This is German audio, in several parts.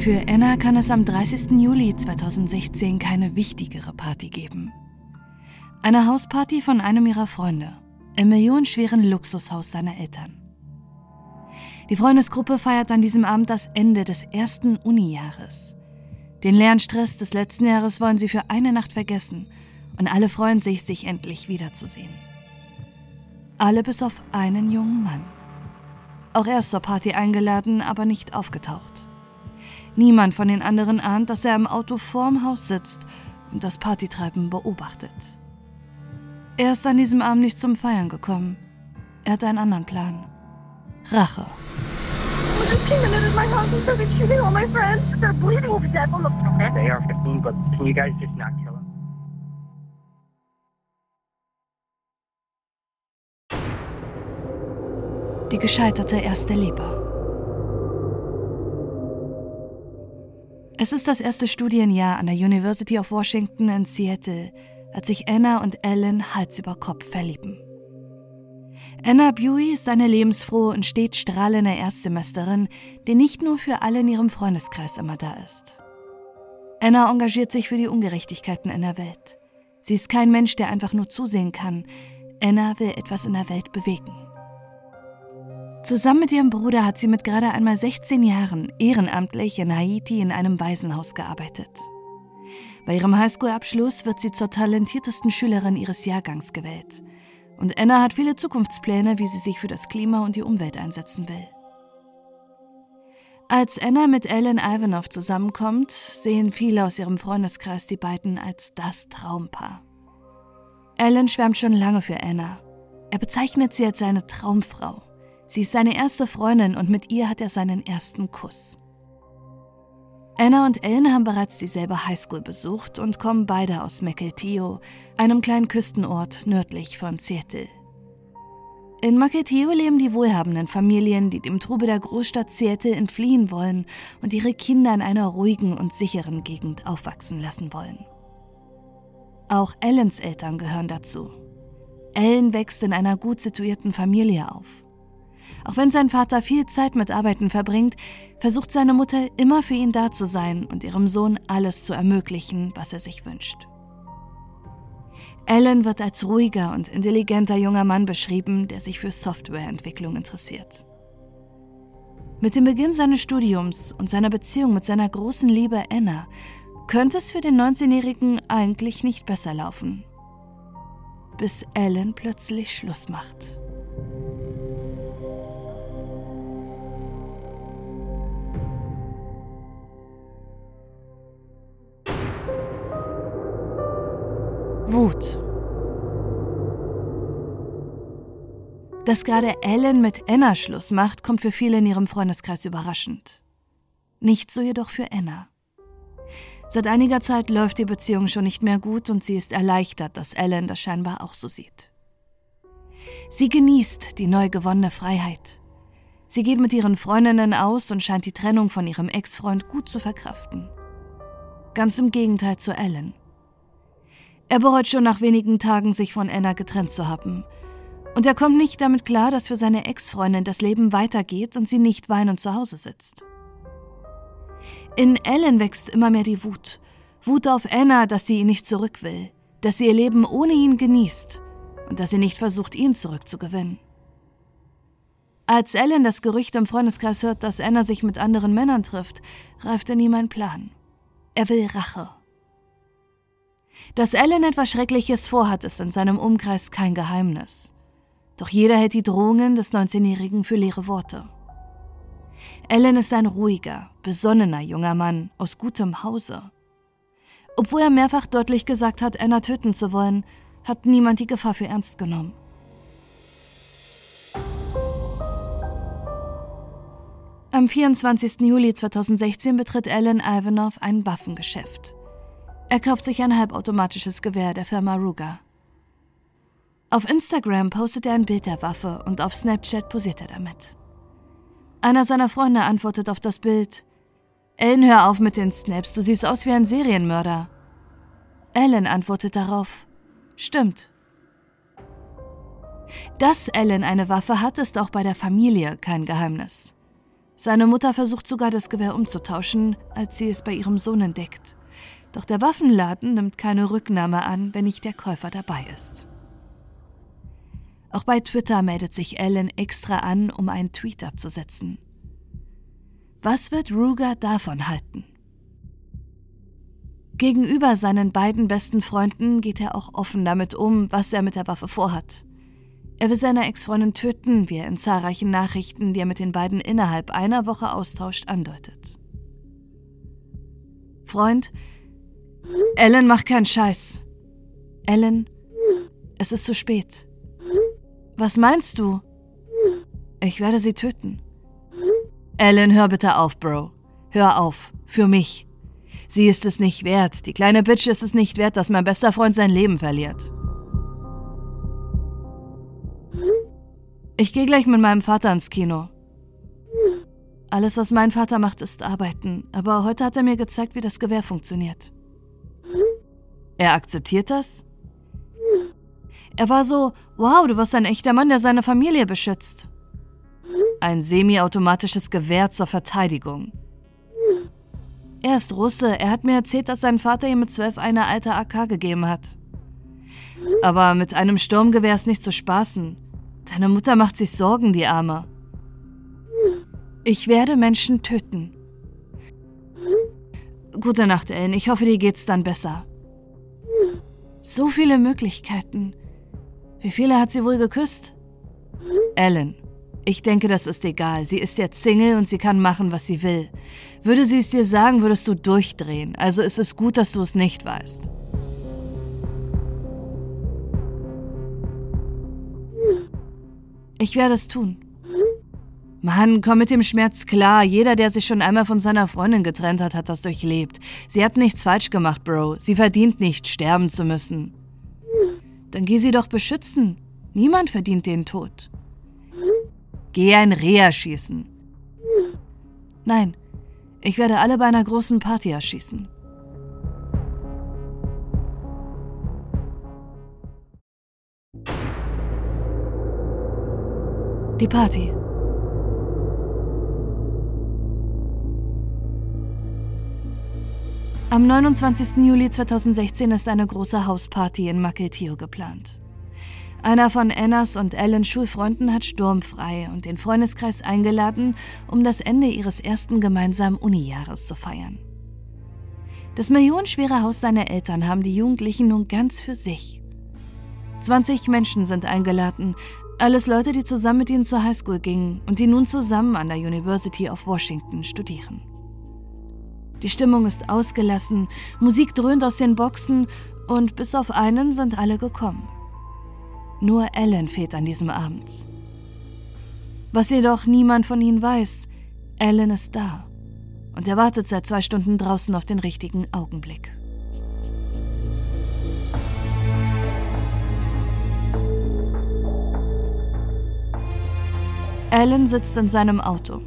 Für Anna kann es am 30. Juli 2016 keine wichtigere Party geben. Eine Hausparty von einem ihrer Freunde im millionenschweren Luxushaus seiner Eltern. Die Freundesgruppe feiert an diesem Abend das Ende des ersten Uni-Jahres. Den Lernstress des letzten Jahres wollen sie für eine Nacht vergessen und alle freuen sich, sich endlich wiederzusehen. Alle bis auf einen jungen Mann. Auch er ist zur Party eingeladen, aber nicht aufgetaucht. Niemand von den anderen ahnt, dass er im Auto vorm Haus sitzt und das Partytreiben beobachtet. Er ist an diesem Abend nicht zum Feiern gekommen. Er hat einen anderen Plan. Rache. Die gescheiterte erste Liebe. Es ist das erste Studienjahr an der University of Washington in Seattle, als sich Anna und Ellen Hals über Kopf verlieben. Anna Buey ist eine lebensfrohe und stets strahlende Erstsemesterin, die nicht nur für alle in ihrem Freundeskreis immer da ist. Anna engagiert sich für die Ungerechtigkeiten in der Welt. Sie ist kein Mensch, der einfach nur zusehen kann. Anna will etwas in der Welt bewegen. Zusammen mit ihrem Bruder hat sie mit gerade einmal 16 Jahren ehrenamtlich in Haiti in einem Waisenhaus gearbeitet. Bei ihrem Highschool-Abschluss wird sie zur talentiertesten Schülerin ihres Jahrgangs gewählt. Und Anna hat viele Zukunftspläne, wie sie sich für das Klima und die Umwelt einsetzen will. Als Anna mit Ellen Ivanov zusammenkommt, sehen viele aus ihrem Freundeskreis die beiden als das Traumpaar. Ellen schwärmt schon lange für Anna. Er bezeichnet sie als seine Traumfrau. Sie ist seine erste Freundin und mit ihr hat er seinen ersten Kuss. Anna und Ellen haben bereits dieselbe Highschool besucht und kommen beide aus Mukilteo, einem kleinen Küstenort nördlich von Seattle. In Mukilteo leben die wohlhabenden Familien, die dem Trubel der Großstadt Seattle entfliehen wollen und ihre Kinder in einer ruhigen und sicheren Gegend aufwachsen lassen wollen. Auch Ellens Eltern gehören dazu. Ellen wächst in einer gut situierten Familie auf. Auch wenn sein Vater viel Zeit mit Arbeiten verbringt, versucht seine Mutter immer für ihn da zu sein und ihrem Sohn alles zu ermöglichen, was er sich wünscht. Alan wird als ruhiger und intelligenter junger Mann beschrieben, der sich für Softwareentwicklung interessiert. Mit dem Beginn seines Studiums und seiner Beziehung mit seiner großen Liebe Anna könnte es für den 19-Jährigen eigentlich nicht besser laufen. Bis Alan plötzlich Schluss macht. Wut. Dass gerade Ellen mit Anna Schluss macht, kommt für viele in ihrem Freundeskreis überraschend. Nicht so jedoch für Anna. Seit einiger Zeit läuft die Beziehung schon nicht mehr gut und sie ist erleichtert, dass Ellen das scheinbar auch so sieht. Sie genießt die neu gewonnene Freiheit. Sie geht mit ihren Freundinnen aus und scheint die Trennung von ihrem Ex-Freund gut zu verkraften. Ganz im Gegenteil zu Ellen. Er bereut schon nach wenigen Tagen, sich von Anna getrennt zu haben. Und er kommt nicht damit klar, dass für seine Ex-Freundin das Leben weitergeht und sie nicht weinend zu Hause sitzt. In Ellen wächst immer mehr die Wut. Wut auf Anna, dass sie ihn nicht zurück will, dass sie ihr Leben ohne ihn genießt und dass sie nicht versucht, ihn zurückzugewinnen. Als Ellen das Gerücht im Freundeskreis hört, dass Anna sich mit anderen Männern trifft, reift in ihm ein Plan. Er will Rache. Dass Alan etwas Schreckliches vorhat, ist in seinem Umkreis kein Geheimnis. Doch jeder hält die Drohungen des 19-Jährigen für leere Worte. Alan ist ein ruhiger, besonnener junger Mann aus gutem Hause. Obwohl er mehrfach deutlich gesagt hat, Anna töten zu wollen, hat niemand die Gefahr für ernst genommen. Am 24. Juli 2016 betritt Alan Ivanov ein Waffengeschäft. Er kauft sich ein halbautomatisches Gewehr der Firma Ruger. Auf Instagram postet er ein Bild der Waffe und auf Snapchat posiert er damit. Einer seiner Freunde antwortet auf das Bild: Ellen, hör auf mit den Snaps, du siehst aus wie ein Serienmörder. Ellen antwortet darauf: Stimmt. Dass Ellen eine Waffe hat, ist auch bei der Familie kein Geheimnis. Seine Mutter versucht sogar, das Gewehr umzutauschen, als sie es bei ihrem Sohn entdeckt. Doch der Waffenladen nimmt keine Rücknahme an, wenn nicht der Käufer dabei ist. Auch bei Twitter meldet sich Ellen extra an, um einen Tweet abzusetzen. Was wird Ruger davon halten? Gegenüber seinen beiden besten Freunden geht er auch offen damit um, was er mit der Waffe vorhat. Er will seine Ex-Freundin töten, wie er in zahlreichen Nachrichten, die er mit den beiden innerhalb einer Woche austauscht, andeutet. Freund, Ellen macht keinen Scheiß. Ellen, es ist zu spät. Was meinst du? Ich werde sie töten. Ellen, hör bitte auf, Bro. Hör auf. Für mich. Sie ist es nicht wert. Die kleine Bitch ist es nicht wert, dass mein bester Freund sein Leben verliert. Ich gehe gleich mit meinem Vater ins Kino. Alles, was mein Vater macht, ist arbeiten, aber heute hat er mir gezeigt, wie das Gewehr funktioniert. Er akzeptiert das? Er war so, wow, du warst ein echter Mann, der seine Familie beschützt. Ein semiautomatisches Gewehr zur Verteidigung. Er ist Russe. Er hat mir erzählt, dass sein Vater ihm mit zwölf eine alte AK gegeben hat. Aber mit einem Sturmgewehr ist nicht zu spaßen. Deine Mutter macht sich Sorgen, die Arme. Ich werde Menschen töten. Gute Nacht, Ellen. Ich hoffe, dir geht's dann besser. So viele Möglichkeiten. Wie viele hat sie wohl geküsst? Ellen. Ich denke, das ist egal. Sie ist jetzt Single und sie kann machen, was sie will. Würde sie es dir sagen, würdest du durchdrehen. Also ist es gut, dass du es nicht weißt. Ich werde es tun. Mann, komm mit dem Schmerz klar. Jeder, der sich schon einmal von seiner Freundin getrennt hat, hat das durchlebt. Sie hat nichts falsch gemacht, Bro. Sie verdient nicht, sterben zu müssen. Dann geh sie doch beschützen. Niemand verdient den Tod. Geh ein Reh erschießen. Nein, ich werde alle bei einer großen Party erschießen. Die Party. Am 29. Juli 2016 ist eine große Hausparty in Maketio geplant. Einer von Annas und Ellens Schulfreunden hat sturmfrei und den Freundeskreis eingeladen, um das Ende ihres ersten gemeinsamen Unijahres zu feiern. Das millionenschwere Haus seiner Eltern haben die Jugendlichen nun ganz für sich. 20 Menschen sind eingeladen, alles Leute, die zusammen mit ihnen zur Highschool gingen und die nun zusammen an der University of Washington studieren. Die Stimmung ist ausgelassen, Musik dröhnt aus den Boxen und bis auf einen sind alle gekommen. Nur Ellen fehlt an diesem Abend. Was jedoch niemand von ihnen weiß, Ellen ist da und er wartet seit zwei Stunden draußen auf den richtigen Augenblick. Alan sitzt in seinem Auto.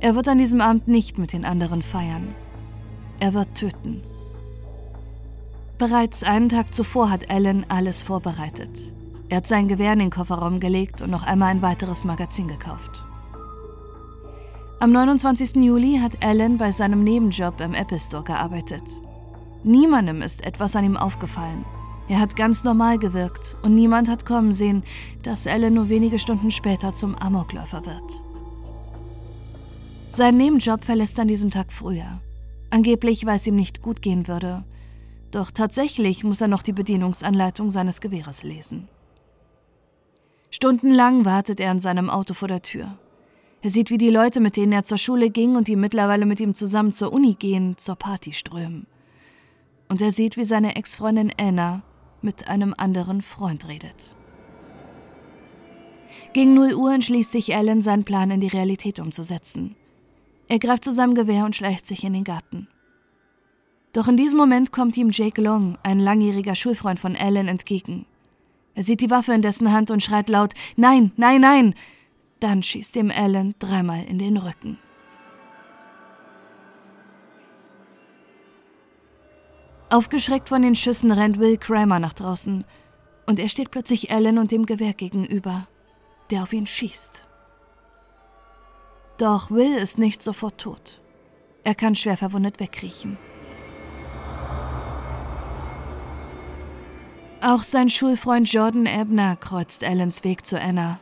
Er wird an diesem Abend nicht mit den anderen feiern. Er wird töten. Bereits einen Tag zuvor hat Alan alles vorbereitet. Er hat sein Gewehr in den Kofferraum gelegt und noch einmal ein weiteres Magazin gekauft. Am 29. Juli hat Alan bei seinem Nebenjob im Apple Store gearbeitet. Niemandem ist etwas an ihm aufgefallen. Er hat ganz normal gewirkt und niemand hat kommen sehen, dass Alan nur wenige Stunden später zum Amokläufer wird. Sein Nebenjob verlässt er an diesem Tag früher. Angeblich, weil es ihm nicht gut gehen würde. Doch tatsächlich muss er noch die Bedienungsanleitung seines Gewehres lesen. Stundenlang wartet er in seinem Auto vor der Tür. Er sieht, wie die Leute, mit denen er zur Schule ging und die mittlerweile mit ihm zusammen zur Uni gehen, zur Party strömen. Und er sieht, wie seine Ex-Freundin Anna mit einem anderen Freund redet. Gegen 0 Uhr entschließt sich Alan, seinen Plan in die Realität umzusetzen. Er greift zu seinem Gewehr und schleicht sich in den Garten. Doch in diesem Moment kommt ihm Jake Long, ein langjähriger Schulfreund von Alan, entgegen. Er sieht die Waffe in dessen Hand und schreit laut Nein, nein, nein. Dann schießt ihm Alan dreimal in den Rücken. Aufgeschreckt von den Schüssen rennt Will Kramer nach draußen und er steht plötzlich Alan und dem Gewehr gegenüber, der auf ihn schießt. Doch Will ist nicht sofort tot. Er kann schwer verwundet wegkriechen. Auch sein Schulfreund Jordan Ebner kreuzt Allens Weg zu Anna.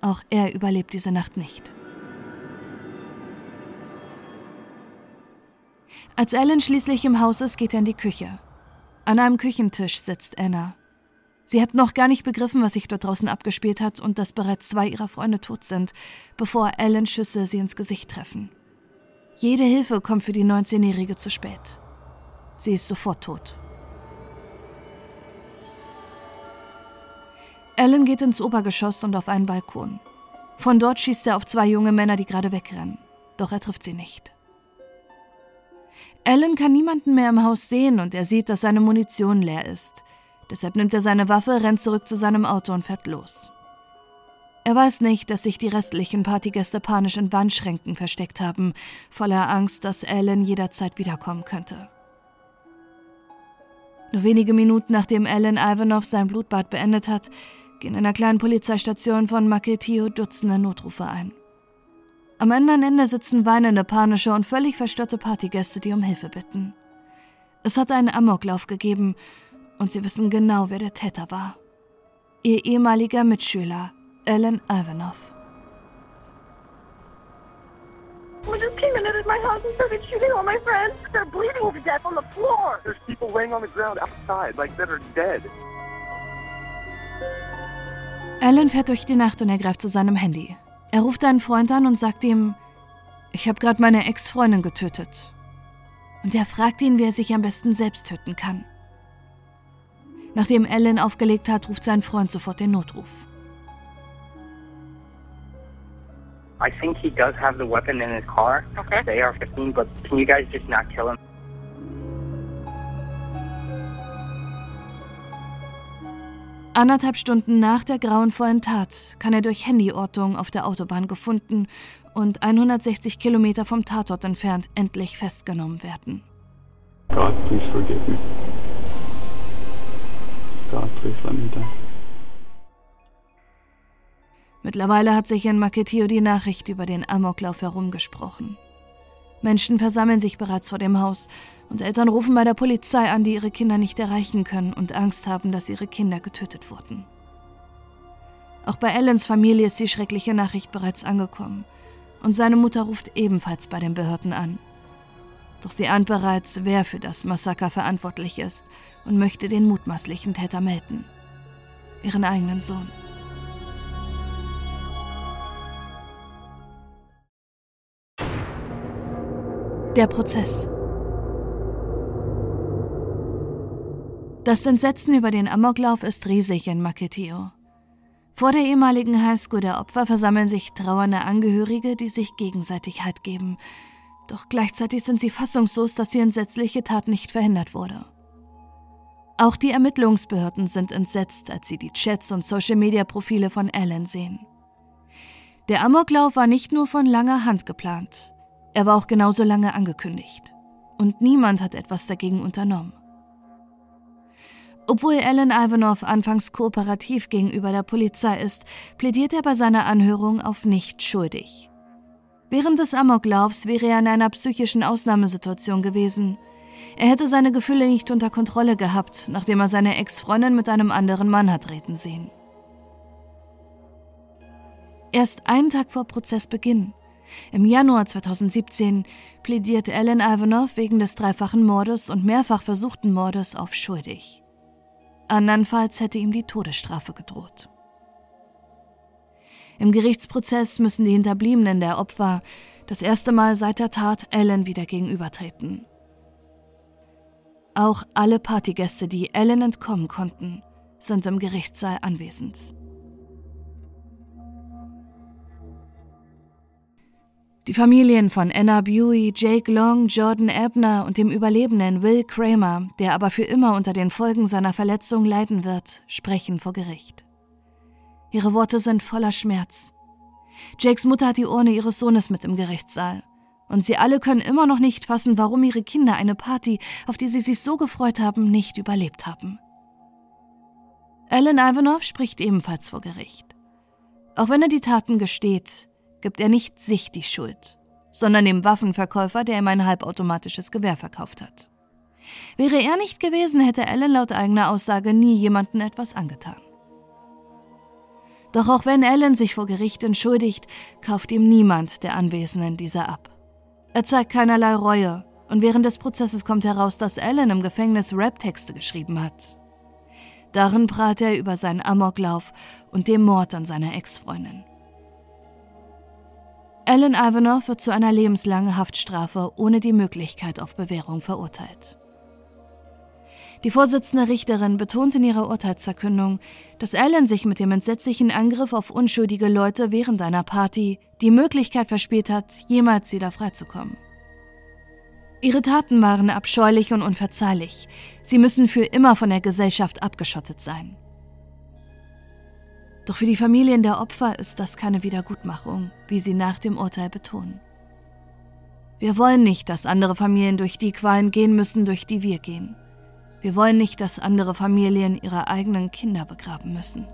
Auch er überlebt diese Nacht nicht. Als Alan schließlich im Haus ist, geht er in die Küche. An einem Küchentisch sitzt Anna. Sie hat noch gar nicht begriffen, was sich dort draußen abgespielt hat und dass bereits zwei ihrer Freunde tot sind, bevor Alan Schüsse sie ins Gesicht treffen. Jede Hilfe kommt für die 19-Jährige zu spät. Sie ist sofort tot. Alan geht ins Obergeschoss und auf einen Balkon. Von dort schießt er auf zwei junge Männer, die gerade wegrennen. Doch er trifft sie nicht. Alan kann niemanden mehr im Haus sehen und er sieht, dass seine Munition leer ist. Deshalb nimmt er seine Waffe, rennt zurück zu seinem Auto und fährt los. Er weiß nicht, dass sich die restlichen Partygäste panisch in Wandschränken versteckt haben, voller Angst, dass Alan jederzeit wiederkommen könnte. Nur wenige Minuten nachdem Alan Ivanov sein Blutbad beendet hat, gehen in einer kleinen Polizeistation von Maketio Dutzende Notrufe ein. Am anderen Ende sitzen weinende, panische und völlig verstörte Partygäste, die um Hilfe bitten. Es hat einen Amoklauf gegeben und sie wissen genau, wer der Täter war. Ihr ehemaliger Mitschüler, Alan Ivanov. We just came into my house and started shooting all my friends. They're bleeding to death on the floor. There's people laying on the ground outside, like that are dead. Alan fährt durch die Nacht und er greift zu seinem Handy. Er ruft einen Freund an und sagt ihm, ich habe gerade meine Ex-Freundin getötet. Und er fragt ihn, wie er sich am besten selbst töten kann. Nachdem Alan aufgelegt hat, ruft sein Freund sofort den Notruf. I think he does have the weapon in his car, Okay. the AR-15, but can you guys just not kill him? Anderthalb Stunden nach der grauenvollen Tat kann er durch Handyortung auf der Autobahn gefunden und 160 Kilometer vom Tatort entfernt endlich festgenommen werden. God, please forgive me. Me die. Mittlerweile hat sich in Maketio die Nachricht über den Amoklauf herumgesprochen. Menschen versammeln sich bereits vor dem Haus und Eltern rufen bei der Polizei an, die ihre Kinder nicht erreichen können und Angst haben, dass ihre Kinder getötet wurden. Auch bei Allens Familie ist die schreckliche Nachricht bereits angekommen und seine Mutter ruft ebenfalls bei den Behörden an. Doch sie ahnt bereits, wer für das Massaker verantwortlich ist und möchte den mutmaßlichen Täter melden. Ihren eigenen Sohn. Der Prozess. Das Entsetzen über den Amoklauf ist riesig in Maketio. Vor der ehemaligen Highschool der Opfer versammeln sich trauernde Angehörige, die sich gegenseitig Halt geben. Doch gleichzeitig sind sie fassungslos, dass die entsetzliche Tat nicht verhindert wurde. Auch die Ermittlungsbehörden sind entsetzt, als sie die Chats und Social-Media-Profile von Alan sehen. Der Amoklauf war nicht nur von langer Hand geplant. Er war auch genauso lange angekündigt. Und niemand hat etwas dagegen unternommen. Obwohl Alan Ivanov anfangs kooperativ gegenüber der Polizei ist, plädiert er bei seiner Anhörung auf nicht schuldig. Während des Amoklaufs wäre er in einer psychischen Ausnahmesituation gewesen. Er hätte seine Gefühle nicht unter Kontrolle gehabt, nachdem er seine Ex-Freundin mit einem anderen Mann hat reden sehen. Erst einen Tag vor Prozessbeginn im Januar 2017 plädiert Alan Ivanov wegen des dreifachen Mordes und mehrfach versuchten Mordes auf schuldig. Andernfalls hätte ihm die Todesstrafe gedroht. Im Gerichtsprozess müssen die Hinterbliebenen der Opfer das erste Mal seit der Tat Alan wieder gegenübertreten. Auch alle Partygäste, die Alan entkommen konnten, sind im Gerichtssaal anwesend. Die Familien von Anna Buey, Jake Long, Jordan Ebner und dem Überlebenden Will Kramer, der aber für immer unter den Folgen seiner Verletzung leiden wird, sprechen vor Gericht. Ihre Worte sind voller Schmerz. Jakes Mutter hat die Urne ihres Sohnes mit im Gerichtssaal. Und sie alle können immer noch nicht fassen, warum ihre Kinder eine Party, auf die sie sich so gefreut haben, nicht überlebt haben. Alan Ivanov spricht ebenfalls vor Gericht. Auch wenn er die Taten gesteht, gibt er nicht sich die Schuld, sondern dem Waffenverkäufer, der ihm ein halbautomatisches Gewehr verkauft hat. Wäre er nicht gewesen, hätte Alan laut eigener Aussage nie jemanden etwas angetan. Doch auch wenn Alan sich vor Gericht entschuldigt, kauft ihm niemand der Anwesenden dieser ab. Er zeigt keinerlei Reue und während des Prozesses kommt heraus, dass Alan im Gefängnis Rap-Texte geschrieben hat. Darin prahlt er über seinen Amoklauf und dem Mord an seiner Ex-Freundin. Alan Ivanov wird zu einer lebenslangen Haftstrafe ohne die Möglichkeit auf Bewährung verurteilt. Die Vorsitzende Richterin betont in ihrer Urteilsverkündung, dass Alan sich mit dem entsetzlichen Angriff auf unschuldige Leute während einer Party die Möglichkeit verspielt hat, jemals wieder freizukommen. Ihre Taten waren abscheulich und unverzeihlich. Sie müssen für immer von der Gesellschaft abgeschottet sein. Doch für die Familien der Opfer ist das keine Wiedergutmachung, wie sie nach dem Urteil betonen. Wir wollen nicht, dass andere Familien durch die Qualen gehen müssen, durch die wir gehen. Wir wollen nicht, dass andere Familien ihre eigenen Kinder begraben müssen.